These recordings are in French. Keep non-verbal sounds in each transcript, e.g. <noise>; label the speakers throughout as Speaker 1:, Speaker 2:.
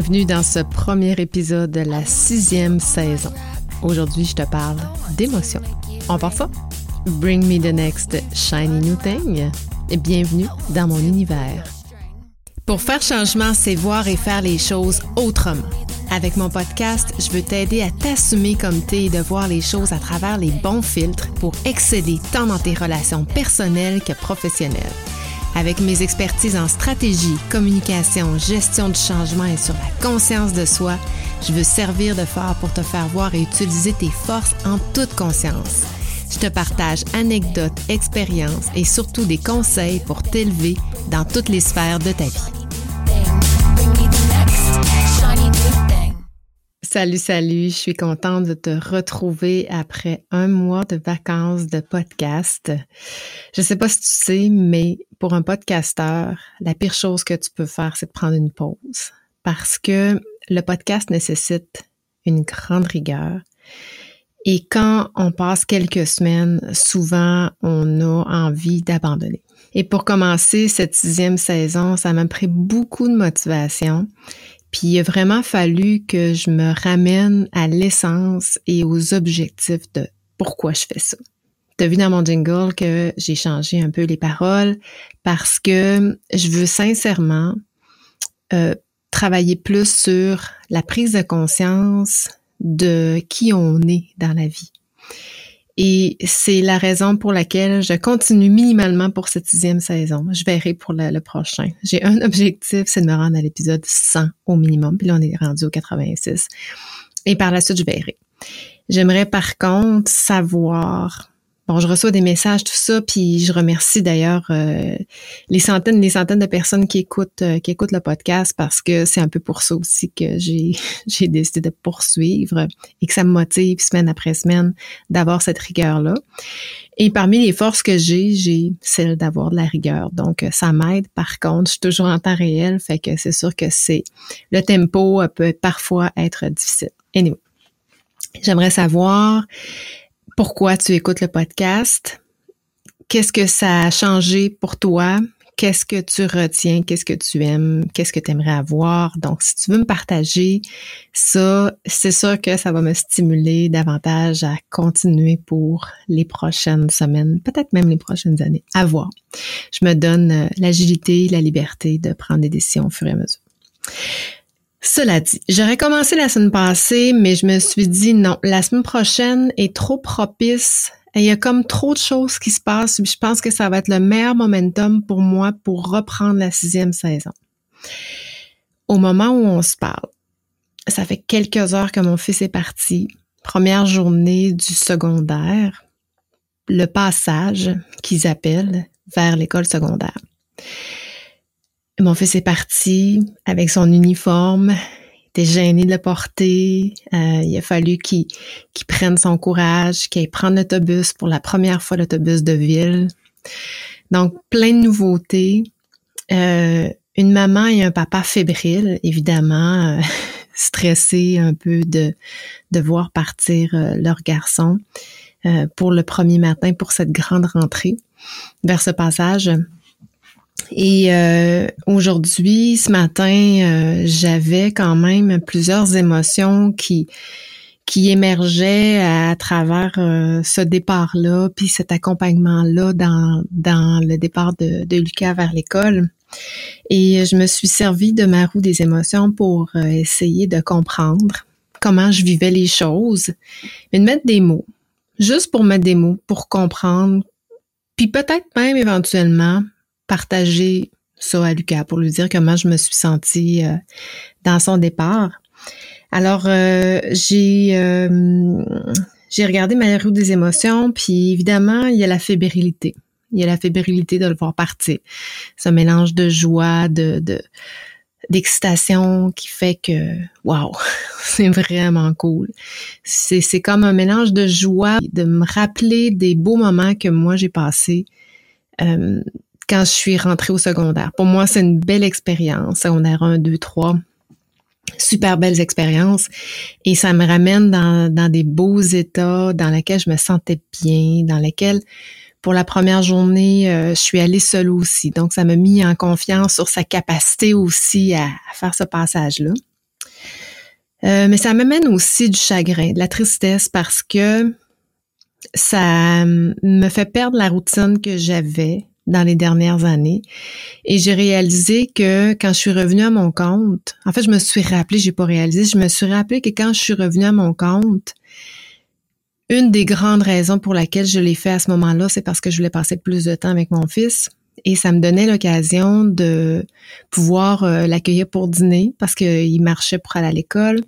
Speaker 1: Bienvenue dans ce premier épisode de la sixième saison. Aujourd'hui, je te parle d'émotions. On part ça? Bring me the next shiny new thing. Bienvenue dans mon univers. Pour faire changement, c'est voir et faire les choses autrement. Avec mon podcast, je veux t'aider à t'assumer comme t'es et de voir les choses à travers les bons filtres pour exceller tant dans tes relations personnelles que professionnelles. Avec mes expertises en stratégie, communication, gestion du changement et sur la conscience de soi, je veux servir de phare pour te faire voir et utiliser tes forces en toute conscience. Je te partage anecdotes, expériences et surtout des conseils pour t'élever dans toutes les sphères de ta vie. Salut, salut, je suis contente de te retrouver après un mois de vacances de podcast. Je sais pas si tu sais, mais pour un podcasteur, la pire chose que tu peux faire, c'est de prendre une pause parce que le podcast nécessite une grande rigueur. Et quand on passe quelques semaines, souvent, on a envie d'abandonner. Et pour commencer cette sixième saison, ça m'a pris beaucoup de motivation puis il a vraiment fallu que je me ramène à l'essence et aux objectifs de pourquoi je fais ça. Tu as vu dans mon jingle que j'ai changé un peu les paroles? Parce que je veux sincèrement euh, travailler plus sur la prise de conscience de qui on est dans la vie. Et c'est la raison pour laquelle je continue minimalement pour cette sixième saison. Je verrai pour le, prochain. J'ai un objectif, c'est de me rendre à l'épisode 100 au minimum. Puis là, on est rendu au 86. Et par la suite, je verrai. J'aimerais par contre savoir Bon, je reçois des messages, tout ça, puis je remercie d'ailleurs euh, les centaines, les centaines de personnes qui écoutent, euh, qui écoutent le podcast parce que c'est un peu pour ça aussi que j'ai, <laughs> j'ai décidé de poursuivre et que ça me motive semaine après semaine d'avoir cette rigueur-là. Et parmi les forces que j'ai, j'ai celle d'avoir de la rigueur. Donc, ça m'aide. Par contre, je suis toujours en temps réel, fait que c'est sûr que c'est le tempo peut parfois être difficile. Anyway, j'aimerais savoir pourquoi tu écoutes le podcast, qu'est-ce que ça a changé pour toi, qu'est-ce que tu retiens, qu'est-ce que tu aimes, qu'est-ce que tu aimerais avoir? Donc, si tu veux me partager ça, c'est sûr que ça va me stimuler davantage à continuer pour les prochaines semaines, peut-être même les prochaines années. À voir. Je me donne euh, l'agilité, la liberté de prendre des décisions au fur et à mesure. Cela dit, j'aurais commencé la semaine passée, mais je me suis dit non, la semaine prochaine est trop propice. Il y a comme trop de choses qui se passent. Je pense que ça va être le meilleur momentum pour moi pour reprendre la sixième saison. Au moment où on se parle, ça fait quelques heures que mon fils est parti. Première journée du secondaire, le passage qu'ils appellent vers l'école secondaire. Mon fils est parti avec son uniforme. Il était gêné de le porter. Euh, il a fallu qu'il prenne son courage, qu'il prendre l'autobus pour la première fois l'autobus de ville. Donc, plein de nouveautés. Euh, une maman et un papa fébrile, évidemment, euh, <laughs> stressés un peu de voir partir leur garçon pour le premier matin, pour cette grande rentrée vers ce passage. Et euh, aujourd'hui, ce matin, euh, j'avais quand même plusieurs émotions qui qui émergeaient à travers euh, ce départ-là, puis cet accompagnement-là dans, dans le départ de, de Lucas vers l'école. Et je me suis servi de ma roue des émotions pour essayer de comprendre comment je vivais les choses, mais de mettre des mots, juste pour mettre des mots, pour comprendre, puis peut-être même éventuellement partager ça à Lucas pour lui dire comment je me suis sentie euh, dans son départ. Alors, euh, j'ai euh, j'ai regardé ma roue des émotions, puis évidemment, il y a la fébrilité. Il y a la fébrilité de le voir partir. Ce mélange de joie, de, de d'excitation qui fait que waouh, <laughs> c'est vraiment cool. C'est c'est comme un mélange de joie, de me rappeler des beaux moments que moi j'ai passés quand je suis rentrée au secondaire. Pour moi, c'est une belle expérience, secondaire 1, 2, 3. Super belles expériences et ça me ramène dans, des beaux états dans lesquels je me sentais bien, dans lesquels Pour la première journée, euh, je suis allée seule aussi. Donc, ça m'a mis en confiance sur sa capacité aussi à, faire ce passage-là. Euh, mais ça m'amène aussi du chagrin, de la tristesse parce que ça me fait perdre la routine que j'avais dans les dernières années. Et j'ai réalisé que quand je suis revenue à mon compte, en fait, je me suis rappelé, j'ai pas réalisé, je me suis rappelé que quand je suis revenue à mon compte, une des grandes raisons pour laquelle je l'ai fait à ce moment-là, c'est parce que je voulais passer plus de temps avec mon fils et ça me donnait l'occasion de pouvoir euh, l'accueillir pour dîner parce qu'il marchait pour aller à l'école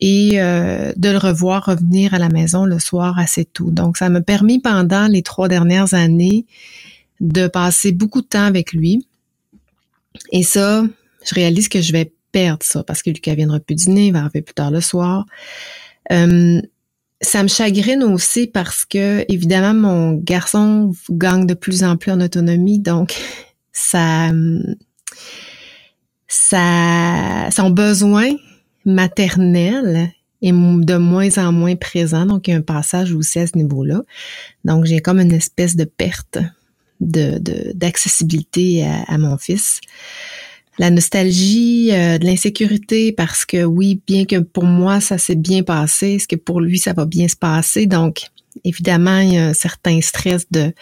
Speaker 1: et euh, de le revoir revenir à la maison le soir assez tôt. Donc, ça m'a permis pendant les trois dernières années de passer beaucoup de temps avec lui. Et ça, je réalise que je vais perdre ça parce que Lucas viendra plus dîner, il va arriver plus tard le soir. Euh, ça me chagrine aussi parce que, évidemment, mon garçon gagne de plus en plus en autonomie, donc <laughs> ça, ça, son besoin maternel est de moins en moins présent, donc il y a un passage aussi à ce niveau-là. Donc j'ai comme une espèce de perte de d'accessibilité à, mon fils la nostalgie, euh, de l'insécurité, parce que oui, bien que pour moi ça s'est bien passé, est-ce que pour lui ça va bien se passer? Donc, évidemment, il y a un certain stress de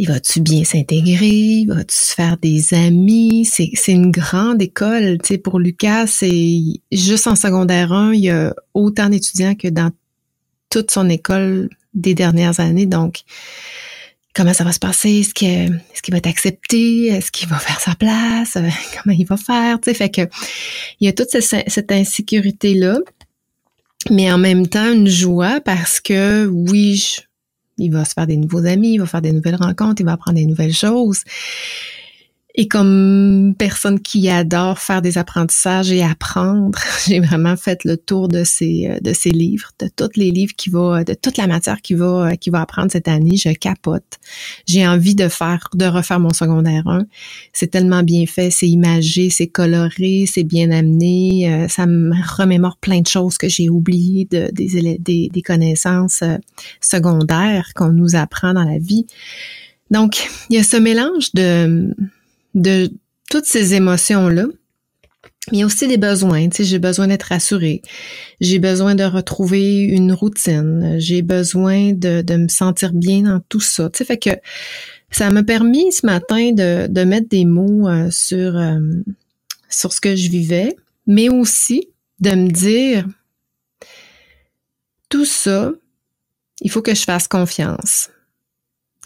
Speaker 1: il va-tu bien s'intégrer? Va-tu se faire des amis? C'est, c'est une grande école. Tu sais, pour Lucas, c'est juste en secondaire 1, il y a autant d'étudiants que dans toute son école des dernières années. Donc, comment ça va se passer, est-ce qu'il est qu'il va être accepté, est-ce qu'il va faire sa place, euh, <laughs> comment il va faire, tu sais, fait que il y a toute cette, cette insécurité là, mais en même temps une joie parce que oui, il va se faire des nouveaux amis, il va faire des nouvelles rencontres, il va apprendre des nouvelles choses. Et comme personne qui adore faire des apprentissages et apprendre, <laughs> j'ai vraiment fait le tour de ces euh, de ces livres, de tous les livres qui va, de toute la matière qui va qui va apprendre cette année. Je capote. J'ai envie de faire de refaire mon secondaire 1. C'est tellement bien fait, c'est imagé, c'est coloré, c'est bien amené. Euh, ça me remémore plein de choses que j'ai oubliées de, des, connaissances euh, secondaires qu'on nous apprend dans la vie. Donc, il y a ce mélange de de toutes ces émotions-là. Il y a aussi des besoins, tu sais, j'ai besoin d'être rassurée, j'ai besoin de retrouver une routine, j'ai besoin de, de, me sentir bien dans tout ça. Tu sais, fait que ça m'a permis ce matin de, de mettre des mots euh, sur, euh, sur ce que je vivais, mais aussi de me dire tout ça, il faut que je fasse confiance.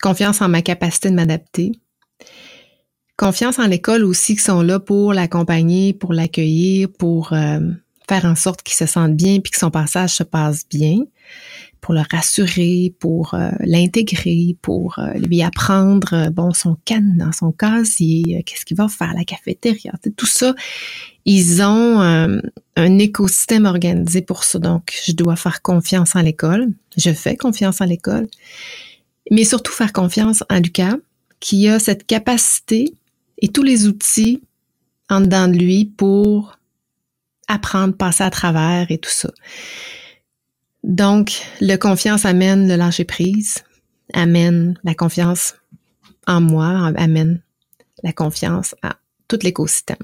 Speaker 1: Confiance en ma capacité de m'adapter, confiance en l'école aussi qui sont là pour l'accompagner, pour l'accueillir, pour euh, faire en sorte qu'il se sente bien puis que son passage se passe bien, pour le rassurer, pour euh, l'intégrer, pour euh, lui apprendre bon son dans son casier, qu'est-ce qu'il va faire la cafétéria, tout ça. Ils ont un écosystème organisé pour ça. Donc, je dois faire confiance en l'école. Je fais confiance en l'école. Mais surtout faire confiance en Lucas, qui a cette capacité et tous les outils en dedans de lui pour apprendre, passer à travers et tout ça. Donc, le confiance amène le lâcher prise, amène la confiance en moi, amène la confiance à tout l'écosystème.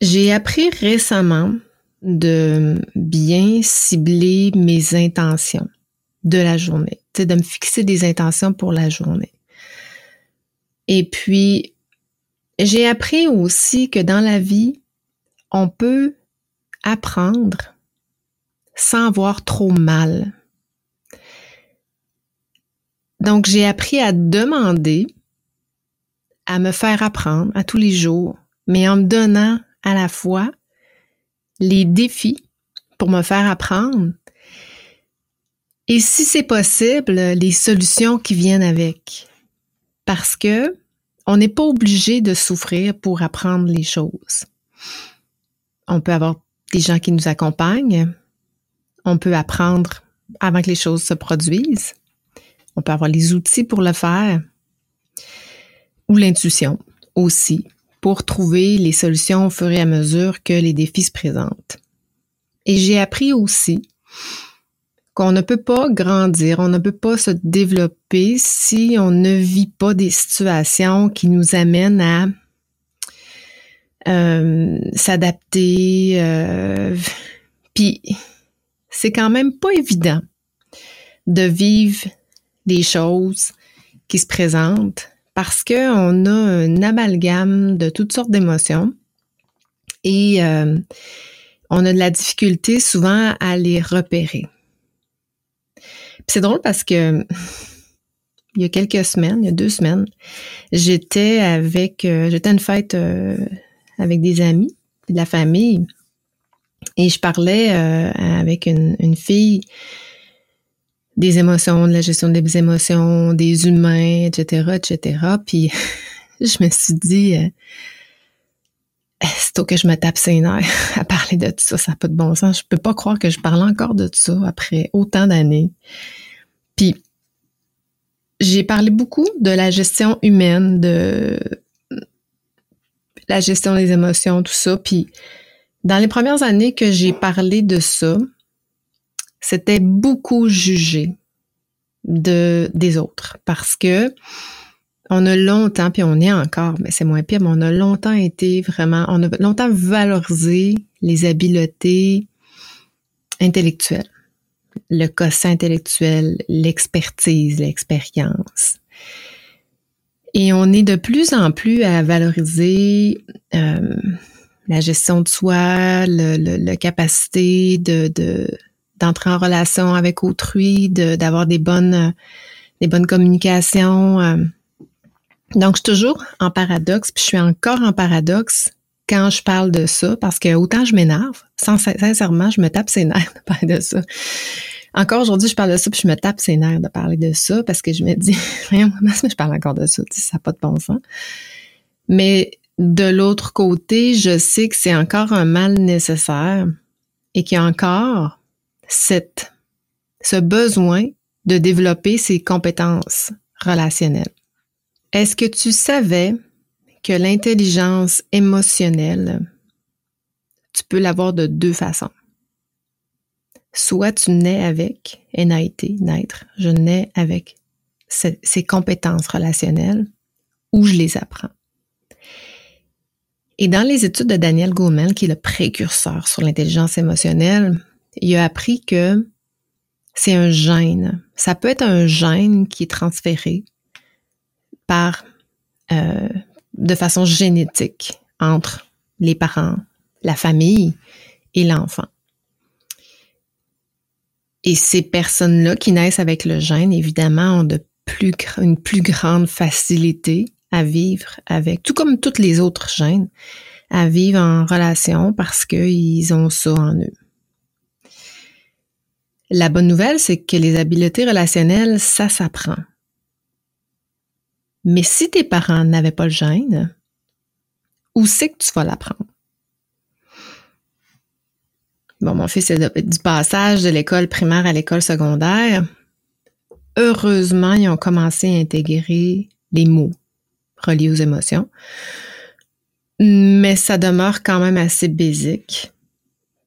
Speaker 1: J'ai appris récemment de bien cibler mes intentions de la journée, de me fixer des intentions pour la journée. Et puis, j'ai appris aussi que dans la vie, on peut apprendre sans avoir trop mal. Donc, j'ai appris à demander, à me faire apprendre à tous les jours, mais en me donnant à la fois les défis pour me faire apprendre et si c'est possible, les solutions qui viennent avec. Parce que on n'est pas obligé de souffrir pour apprendre les choses. On peut avoir des gens qui nous accompagnent. On peut apprendre avant que les choses se produisent. On peut avoir les outils pour le faire. Ou l'intuition aussi, pour trouver les solutions au fur et à mesure que les défis se présentent. Et j'ai appris aussi qu'on ne peut pas grandir, on ne peut pas se développer si on ne vit pas des situations qui nous amènent à euh, s'adapter. Euh, puis c'est quand même pas évident de vivre des choses qui se présentent parce qu'on a un amalgame de toutes sortes d'émotions et euh, on a de la difficulté souvent à les repérer. C'est drôle parce que il y a quelques semaines, il y a deux semaines, j'étais avec, euh, j'étais à une fête euh, avec des amis, de la famille, et je parlais euh, avec une, fille des émotions, de la gestion des émotions, des humains, etc., etc. Puis <laughs> je me suis dit, c'est que je me tape ses nerfs <laughs> à parler de tout ça, ça n'a pas de bon sens. Je peux pas croire que je parle encore de tout ça après autant d'années. Puis, j'ai parlé beaucoup de la gestion humaine, de la gestion des émotions, tout ça. Puis, dans les premières années que j'ai parlé de ça, c'était beaucoup jugé de, des autres parce que on a longtemps, puis on est encore, mais c'est moins pire, mais on a longtemps été vraiment, on a longtemps valorisé les habiletés intellectuelles, le quotient intellectuel, l'expertise, l'expérience. Et on est de plus en plus à valoriser euh, la gestion de soi, le, capacité de, de d'entrer en relation avec autrui, d'avoir des bonnes des bonnes communications. Donc, je suis toujours en paradoxe, puis je suis encore en paradoxe quand je parle de ça, parce que autant je m'énerve, sincèrement, je me tape ses nerfs de parler de ça. Encore aujourd'hui, je parle de ça, puis je me tape ses nerfs de parler de ça, parce que je me dis, <laughs> comment je parle encore de ça? Ça n'a pas de bon sens. Mais de l'autre côté, je sais que c'est encore un mal nécessaire et qu'il y a encore cette, ce besoin de développer ses compétences relationnelles. Est-ce que tu savais que l'intelligence émotionnelle, tu peux l'avoir de deux façons? Soit tu nais avec, été, naître, je nais avec ces compétences relationnelles, ou je les apprends. Et dans les études de Daniel Goleman, qui est le précurseur sur l'intelligence émotionnelle, il a appris que c'est un gène. Ça peut être un gène qui est transféré par euh, de façon génétique entre les parents, la famille et l'enfant. Et ces personnes-là qui naissent avec le gène, évidemment, ont de plus, une plus grande facilité à vivre avec, tout comme toutes les autres gènes, à vivre en relation parce qu'ils ont ça en eux. La bonne nouvelle, c'est que les habiletés relationnelles, ça s'apprend. Mais si tes parents n'avaient pas le gène, où c'est que tu vas l'apprendre? Bon, mon fils est du passage de l'école primaire à l'école secondaire. Heureusement, ils ont commencé à intégrer les mots reliés aux émotions. Mais ça demeure quand même assez basique.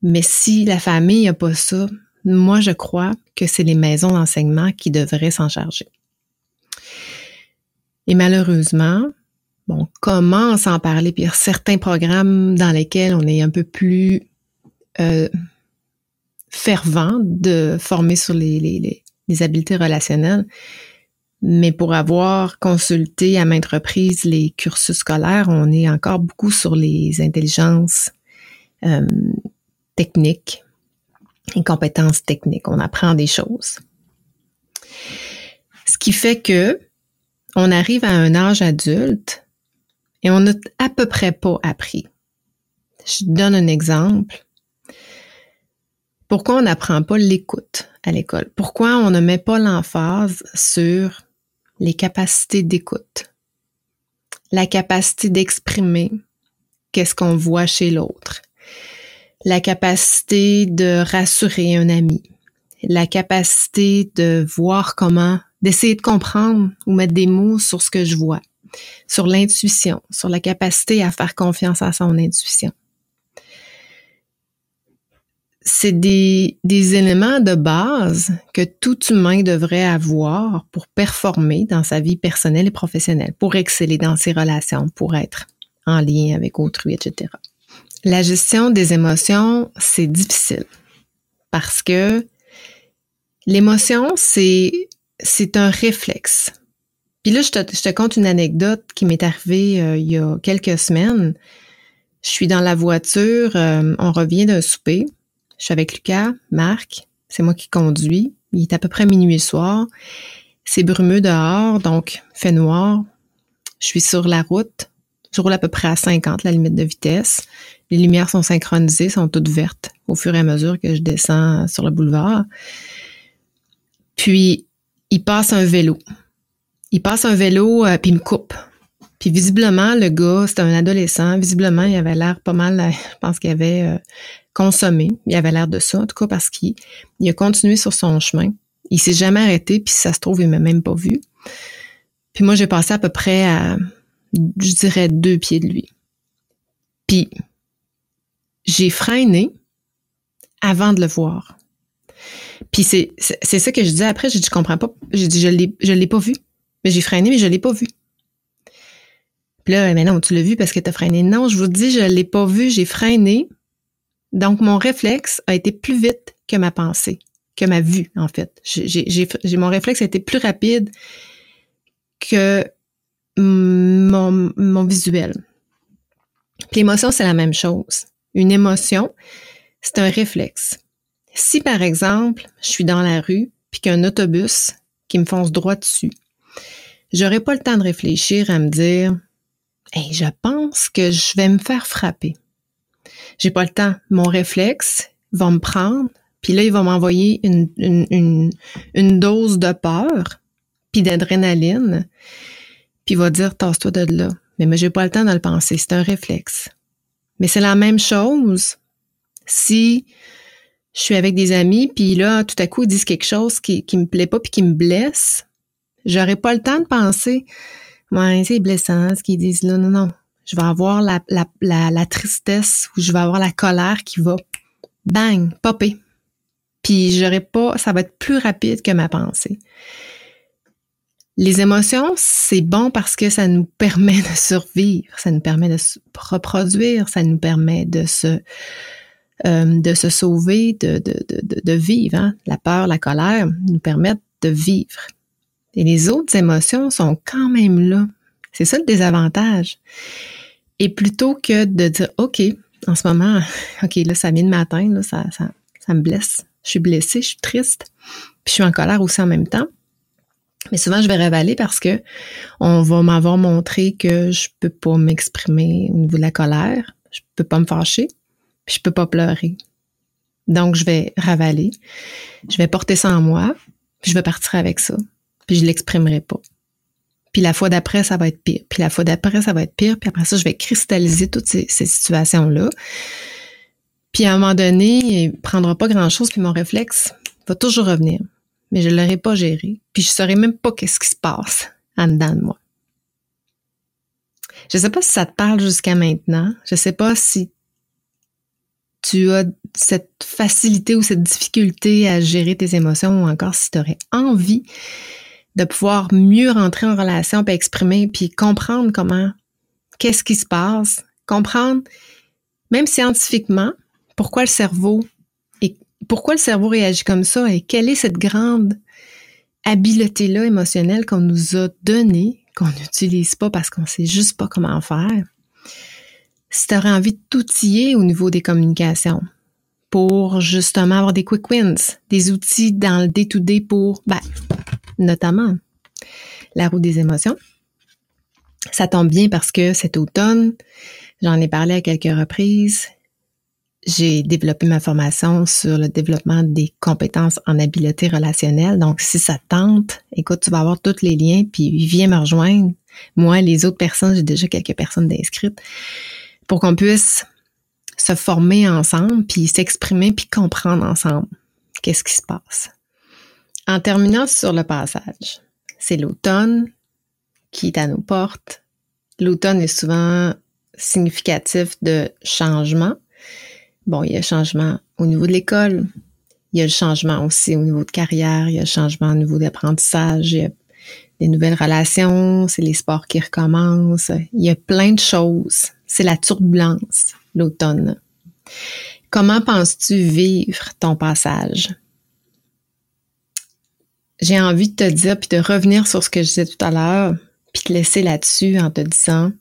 Speaker 1: Mais si la famille n'a pas ça, moi, je crois que c'est les maisons d'enseignement qui devraient s'en charger. Et malheureusement, on commence à en parler, puis il y a certains programmes dans lesquels on est un peu plus euh, fervent de former sur les, les, les, habiletés relationnelles. Mais pour avoir consulté à maintes reprises les cursus scolaires, on est encore beaucoup sur les intelligences euh, techniques et compétences techniques. On apprend des choses. Ce qui fait que on arrive à un âge adulte et on n'a à peu près pas appris. Je donne un exemple. Pourquoi on n'apprend pas l'écoute à l'école? Pourquoi on ne met pas l'emphase sur les capacités d'écoute? La capacité d'exprimer qu'est-ce qu'on voit chez l'autre? La capacité de rassurer un ami? La capacité de voir comment d'essayer de comprendre ou mettre des mots sur ce que je vois, sur l'intuition, sur la capacité à faire confiance à son intuition. c'est des, des éléments de base que tout humain devrait avoir pour performer dans sa vie personnelle et professionnelle, pour exceller dans ses relations, pour être en lien avec autrui, etc. La gestion des émotions, c'est difficile parce que l'émotion, c'est, c'est un réflexe. Puis là, je te, je te conte une anecdote qui m'est arrivée euh, il y a quelques semaines. Je suis dans la voiture, euh, on revient d'un souper. Je suis avec Lucas, Marc, c'est moi qui conduis. Il est à peu près minuit soir. C'est brumeux dehors, donc fait noir. Je suis sur la route. Je roule à peu près à 50, la limite de vitesse. Les lumières sont synchronisées, sont toutes vertes au fur et à mesure que je descends sur le boulevard. Puis, il passe un vélo. Il passe un vélo, euh, puis il me coupe. Puis visiblement, le gars, c'était un adolescent. Visiblement, il avait l'air pas mal, euh, je pense qu'il avait euh, consommé. Il avait l'air de ça, en tout cas, parce qu'il a continué sur son chemin. Il s'est jamais arrêté, puis ça se trouve, il m'a même pas vu. Puis moi, j'ai passé à peu près à, je dirais, deux pieds de lui. Puis, j'ai freiné avant de le voir. Puis c'est, c'est ça que je dis après, j'ai dit, je comprends pas. J'ai dit, je l'ai, je l'ai pas vu. Mais j'ai freiné, mais je l'ai pas vu. Puis là, mais non, tu l'as vu parce que tu as freiné. Non, je vous dis, je l'ai pas vu, j'ai freiné. Donc, mon réflexe a été plus vite que ma pensée, que ma vue, en fait. J'ai, mon réflexe a été plus rapide que mon, mon visuel. Puis l'émotion, c'est la même chose. Une émotion, c'est un réflexe. Si, par exemple, je suis dans la rue, puis qu'un autobus qui me fonce droit dessus, j'aurais pas le temps de réfléchir à me dire Hey, je pense que je vais me faire frapper. J'ai pas le temps. Mon réflexe va me prendre, puis là, il va m'envoyer une, une, une, dose de peur, puis d'adrénaline, puis il va dire tasse-toi de là. Mais, mais j'ai pas le temps de le penser. C'est un réflexe. Mais c'est la même chose si je suis avec des amis, puis là, tout à coup, ils disent quelque chose qui, qui me plaît pas, puis qui me blesse. J'aurais pas le temps de penser Ouais, c'est blessant ce qu'ils disent là. Non, non. Je vais avoir la, la, la, tristesse ou je vais avoir la colère qui va bang, popper. Puis j'aurais pas, ça va être plus rapide que ma pensée. Les émotions, c'est bon parce que ça nous permet de survivre, ça nous permet de se reproduire, ça nous permet de se euh, de se sauver, de, de, de, de vivre. Hein. La peur, la colère nous permettent de vivre. Et les autres émotions sont quand même là. C'est ça le désavantage. Et plutôt que de dire, OK, en ce moment, <laughs> OK, là, ça vient de m'atteindre, ça, ça, ça me blesse. Je suis blessée, je suis triste, puis je suis en colère aussi en même temps. Mais souvent, je vais révaler parce que on va m'avoir montré que je peux pas m'exprimer au niveau de la colère, je peux pas me fâcher, puis je peux pas pleurer. Donc, je vais ravaler, je vais porter ça en moi, puis je vais partir avec ça puis je l'exprimerai pas. Puis la fois d'après, ça va être pire. Puis la fois d'après, ça va être pire. Puis après ça, je vais cristalliser toutes ces, situations-là. Puis à un moment donné, il prendra pas grand-chose, puis mon réflexe va toujours revenir. Mais je l'aurai pas géré. Puis je saurais même pas qu'est-ce qui se passe en dedans de moi. Je sais pas si ça te parle jusqu'à maintenant. Je sais pas si tu as cette facilité ou cette difficulté à gérer tes émotions ou encore si tu aurais envie de pouvoir mieux rentrer en relation, puis exprimer, puis comprendre comment, qu'est-ce qui se passe, comprendre, même scientifiquement, pourquoi le cerveau et pourquoi le cerveau réagit comme ça et quelle est cette grande habileté-là émotionnelle qu'on nous a donnée, qu'on n'utilise pas parce qu'on sait juste pas comment faire. Si tu aurais envie de t'outiller au niveau des communications pour justement avoir des quick wins, des outils dans le day-to-day pour, ben, notamment la roue des émotions. Ça tombe bien parce que cet automne, j'en ai parlé à quelques reprises. J'ai développé ma formation sur le développement des compétences en habileté relationnelle. Donc, si ça tente, écoute, tu vas avoir tous les liens, puis viens me rejoindre. Moi, les autres personnes, j'ai déjà quelques personnes d'inscrites pour qu'on puisse se former ensemble, puis s'exprimer, puis comprendre ensemble qu'est-ce qui se passe. En terminant sur le passage, c'est l'automne qui est à nos portes. L'automne est souvent significatif de changement, bon, il y a changement au niveau de l'école, il y a le changement aussi au niveau de carrière, il y a le changement au niveau d'apprentissage, il y a des nouvelles relations, c'est les sports qui recommencent, il y a plein de choses. C'est la turbulence, l'automne. Comment penses-tu vivre ton passage? J'ai envie de te dire, puis de revenir sur ce que je disais tout à l'heure, puis te laisser là-dessus en te disant,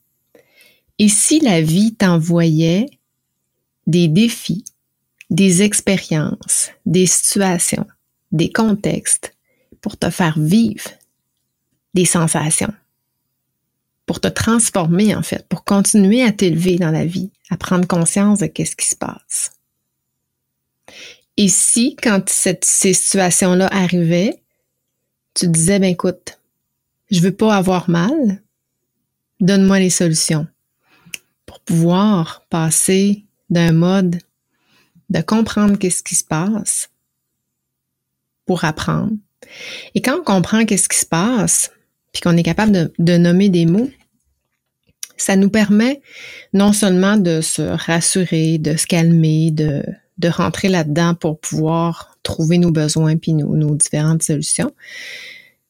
Speaker 1: et si la vie t'envoyait des défis, des expériences, des situations, des contextes pour te faire vivre des sensations, pour te transformer en fait, pour continuer à t'élever dans la vie, à prendre conscience de qu'est-ce qui se passe. Et si, quand cette, ces situations-là arrivaient, tu disais, ben écoute, je veux pas avoir mal, donne-moi les solutions pour pouvoir passer d'un mode de comprendre qu'est-ce qui se passe pour apprendre. Et quand on comprend qu'est-ce qui se passe, puis qu'on est capable de, nommer des mots, ça nous permet non seulement de se rassurer, de se calmer, de, de rentrer là-dedans pour pouvoir trouver nos besoins puis nos, nos différentes solutions,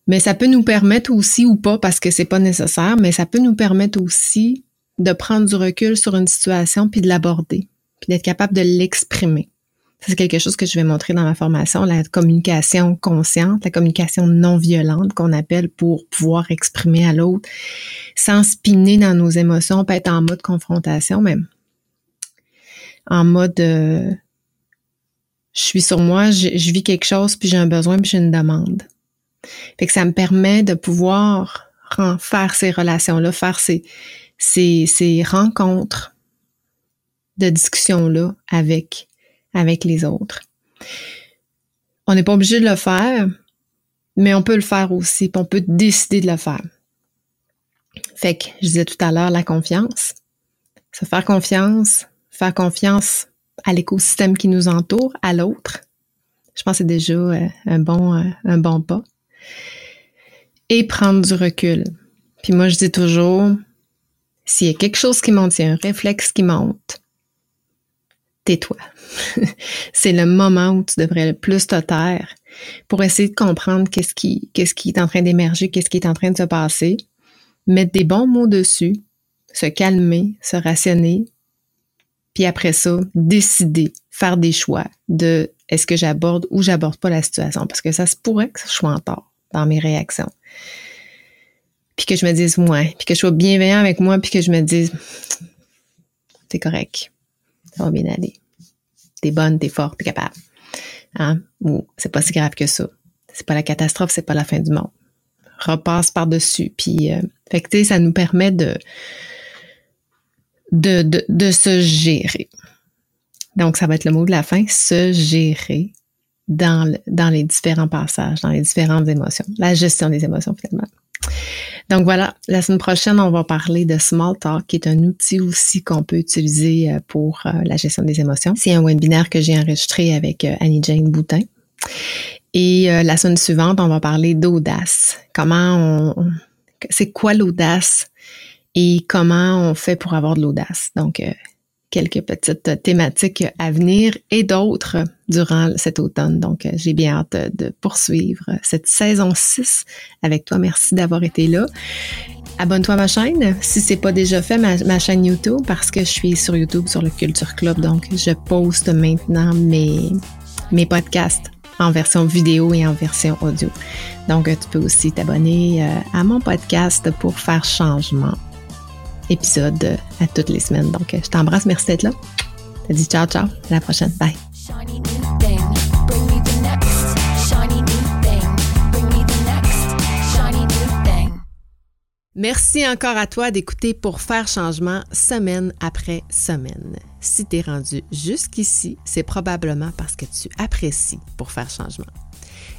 Speaker 1: mais ça peut nous permettre aussi, ou pas parce que c'est pas nécessaire, mais ça peut nous permettre aussi de prendre du recul sur une situation puis de l'aborder, puis d'être capable de l'exprimer. C'est quelque chose que je vais montrer dans ma formation, la communication consciente, la communication non violente qu'on appelle pour pouvoir exprimer à l'autre sans spinner dans nos émotions, pas être en mode confrontation même. En mode euh, je suis sur moi, je, vis quelque chose, puis j'ai un besoin, puis j'ai une demande. Fait que ça me permet de pouvoir faire ces relations-là, faire ces, ces, ces rencontres de discussion-là avec, avec les autres. On n'est pas obligé de le faire, mais on peut le faire aussi, puis on peut décider de le faire. Fait que je disais tout à l'heure la confiance. Se faire confiance, faire confiance à l'écosystème qui nous entoure, à l'autre. Je pense que c'est déjà euh, un bon, euh, un bon pas. Et prendre du recul. Puis moi, je dis toujours, s'il y a quelque chose qui monte, un réflexe qui monte, tais-toi. <laughs> c'est le moment où tu devrais le plus te taire pour essayer de comprendre qu'est-ce qui, qu'est-ce qui est en train d'émerger, qu'est-ce qui est en train de se passer, mettre des bons mots dessus, se calmer, se rationner, puis après ça, décider, faire des choix de est-ce que j'aborde ou j'aborde pas la situation, parce que ça se pourrait que je sois en tort dans mes réactions. Puis que je me dise ouais, puis que je sois bienveillant avec moi, puis que je me dise c'est correct, ça va bien aller. T'es bonne, t'es forte, t'es capable. Hein? Ou c'est pas si grave que ça. C'est pas la catastrophe, c'est pas la fin du monde. Repasse par-dessus. Puis, euh, ça nous permet de, de, se gérer. Donc, ça va être le mot de la fin, se gérer dans, dans les différents passages, dans les différentes émotions. La gestion des émotions, finalement. Donc voilà, la semaine prochaine, on va parler de Small Talk, qui est un outil aussi qu'on peut utiliser euh, pour euh, la gestion des émotions. C'est un webinaire que j'ai enregistré avec euh, Annie-Jane Boutin. Et la semaine suivante, on va parler d'audace. Comment on... C'est quoi l'audace et comment on fait pour avoir de l'audace? Donc, quelques petites thématiques à venir et d'autres durant cet automne. Donc, j'ai bien hâte de poursuivre cette saison 6 avec toi. Merci d'avoir été là. Abonne-toi à ma chaîne si c'est pas déjà fait, ma, chaîne YouTube, parce que je suis sur YouTube sur le Culture Club. Donc, je poste maintenant mes, mes podcasts en version vidéo et en version audio. Donc, tu peux aussi t'abonner euh, à mon podcast pour faire changement épisode à toutes les semaines. Donc, je t'embrasse. Merci d'être là. Je te dis ciao, ciao. À la prochaine. Bye. Merci encore à toi d'écouter pour faire changement semaine après semaine. Si tu es rendu jusqu'ici, c'est probablement parce que tu apprécies pour faire changement.